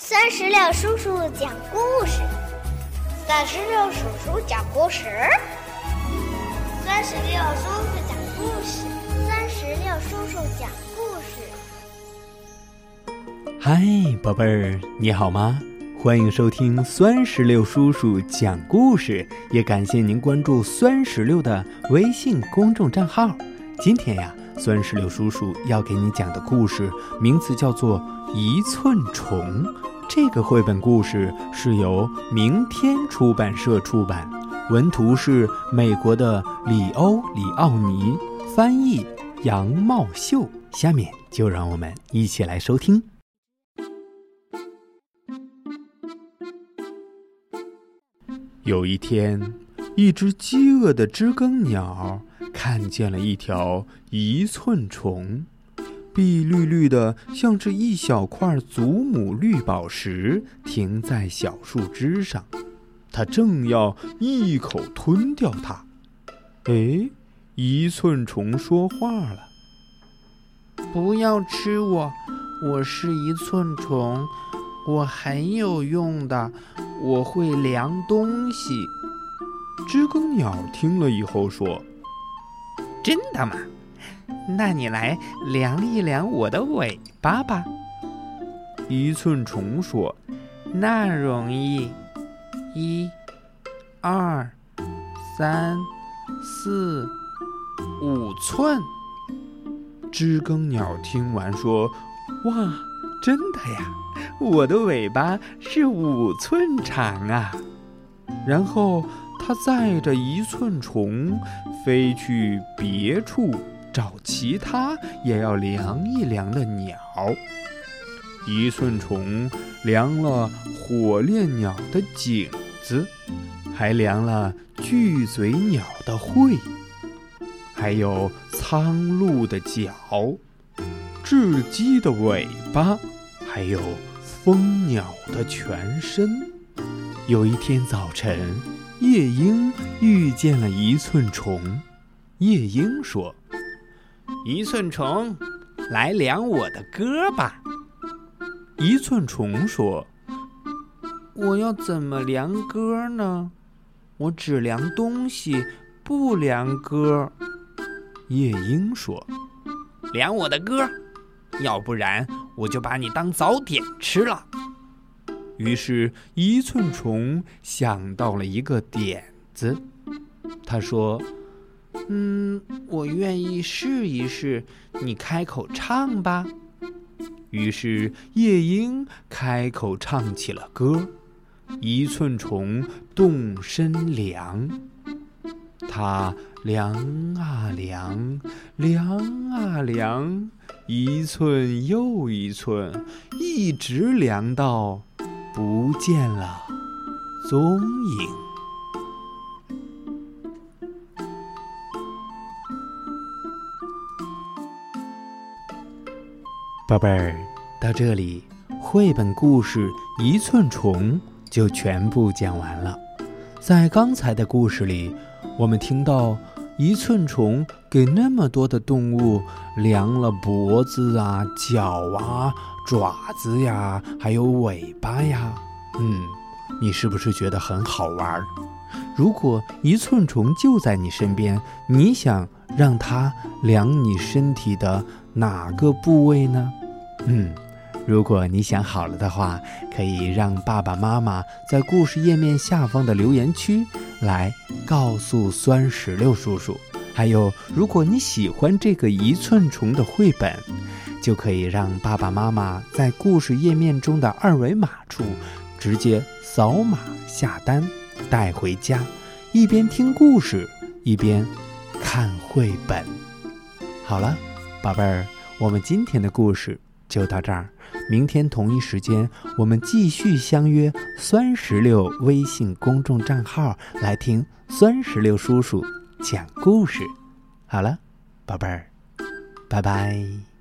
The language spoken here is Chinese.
酸石榴叔叔讲故事，酸石榴叔叔讲故事，酸石榴叔叔讲故事，酸石榴叔叔讲故事。嗨，宝贝儿，你好吗？欢迎收听酸石榴叔叔讲故事，也感谢您关注酸石榴的微信公众账号。今天呀，酸石榴叔叔要给你讲的故事名字叫做《一寸虫》。这个绘本故事是由明天出版社出版，文图是美国的里欧里奥尼，翻译杨茂秀。下面就让我们一起来收听。有一天，一只饥饿的知更鸟看见了一条一寸虫。碧绿绿的，像是一小块祖母绿宝石，停在小树枝上。它正要一口吞掉它。哎，一寸虫说话了：“不要吃我，我是一寸虫，我很有用的，我会量东西。”知更鸟听了以后说：“真的吗？”那你来量一量我的尾巴吧。一寸虫说：“那容易，一、二、三、四、五寸。”知更鸟听完说：“哇，真的呀！我的尾巴是五寸长啊！”然后它载着一寸虫飞去别处。找其他也要量一量的鸟。一寸虫量了火烈鸟的颈子，还量了巨嘴鸟的喙，还有苍鹭的脚，雉鸡的尾巴，还有蜂鸟的全身。有一天早晨，夜莺遇见了一寸虫。夜莺说。一寸虫，来量我的歌吧。一寸虫说：“我要怎么量歌呢？我只量东西，不量歌。”夜莺说：“量我的歌，要不然我就把你当早点吃了。”于是，一寸虫想到了一个点子，他说。嗯，我愿意试一试。你开口唱吧。于是夜莺开口唱起了歌。一寸虫动身量，它量啊量，量啊量，一寸又一寸，一直量到不见了踪影。宝贝儿，到这里，绘本故事《一寸虫》就全部讲完了。在刚才的故事里，我们听到一寸虫给那么多的动物量了脖子啊、脚啊、爪子呀，还有尾巴呀。嗯，你是不是觉得很好玩？如果一寸虫就在你身边，你想让它量你身体的哪个部位呢？嗯，如果你想好了的话，可以让爸爸妈妈在故事页面下方的留言区来告诉酸石榴叔叔。还有，如果你喜欢这个一寸虫的绘本，就可以让爸爸妈妈在故事页面中的二维码处直接扫码下单，带回家，一边听故事一边看绘本。好了，宝贝儿，我们今天的故事。就到这儿，明天同一时间，我们继续相约酸石榴微信公众账号来听酸石榴叔叔讲故事。好了，宝贝儿，拜拜。